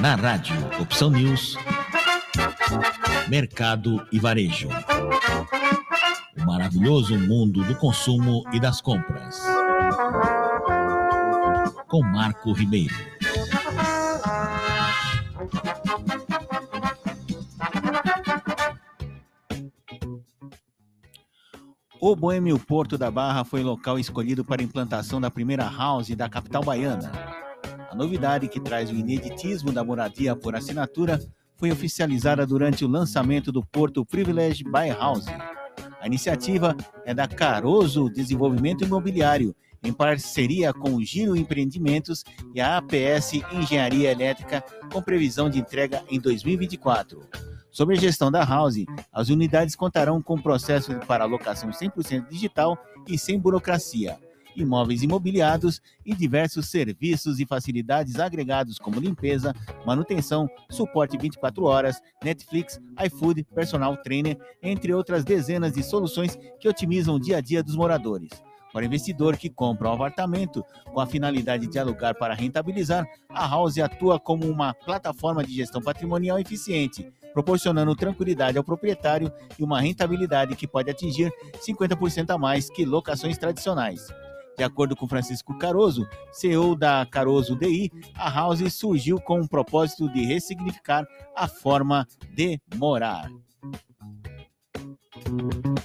Na rádio Opção News, Mercado e Varejo. O maravilhoso mundo do consumo e das compras. Com Marco Ribeiro. O Boêmio Porto da Barra foi local escolhido para a implantação da primeira house da capital baiana. A novidade que traz o ineditismo da moradia por assinatura foi oficializada durante o lançamento do Porto Privilege by House. A iniciativa é da Caroso Desenvolvimento Imobiliário, em parceria com o Giro Empreendimentos e a APS Engenharia Elétrica, com previsão de entrega em 2024. Sobre a gestão da House, as unidades contarão com processo para alocação 100% digital e sem burocracia, imóveis imobiliados e diversos serviços e facilidades agregados como limpeza, manutenção, suporte 24 horas, Netflix, iFood, personal trainer, entre outras dezenas de soluções que otimizam o dia a dia dos moradores. Para o investidor que compra um apartamento com a finalidade de alugar para rentabilizar, a House atua como uma plataforma de gestão patrimonial eficiente, proporcionando tranquilidade ao proprietário e uma rentabilidade que pode atingir 50% a mais que locações tradicionais. De acordo com Francisco Caroso, CEO da Caroso DI, a House surgiu com o propósito de ressignificar a forma de morar. Música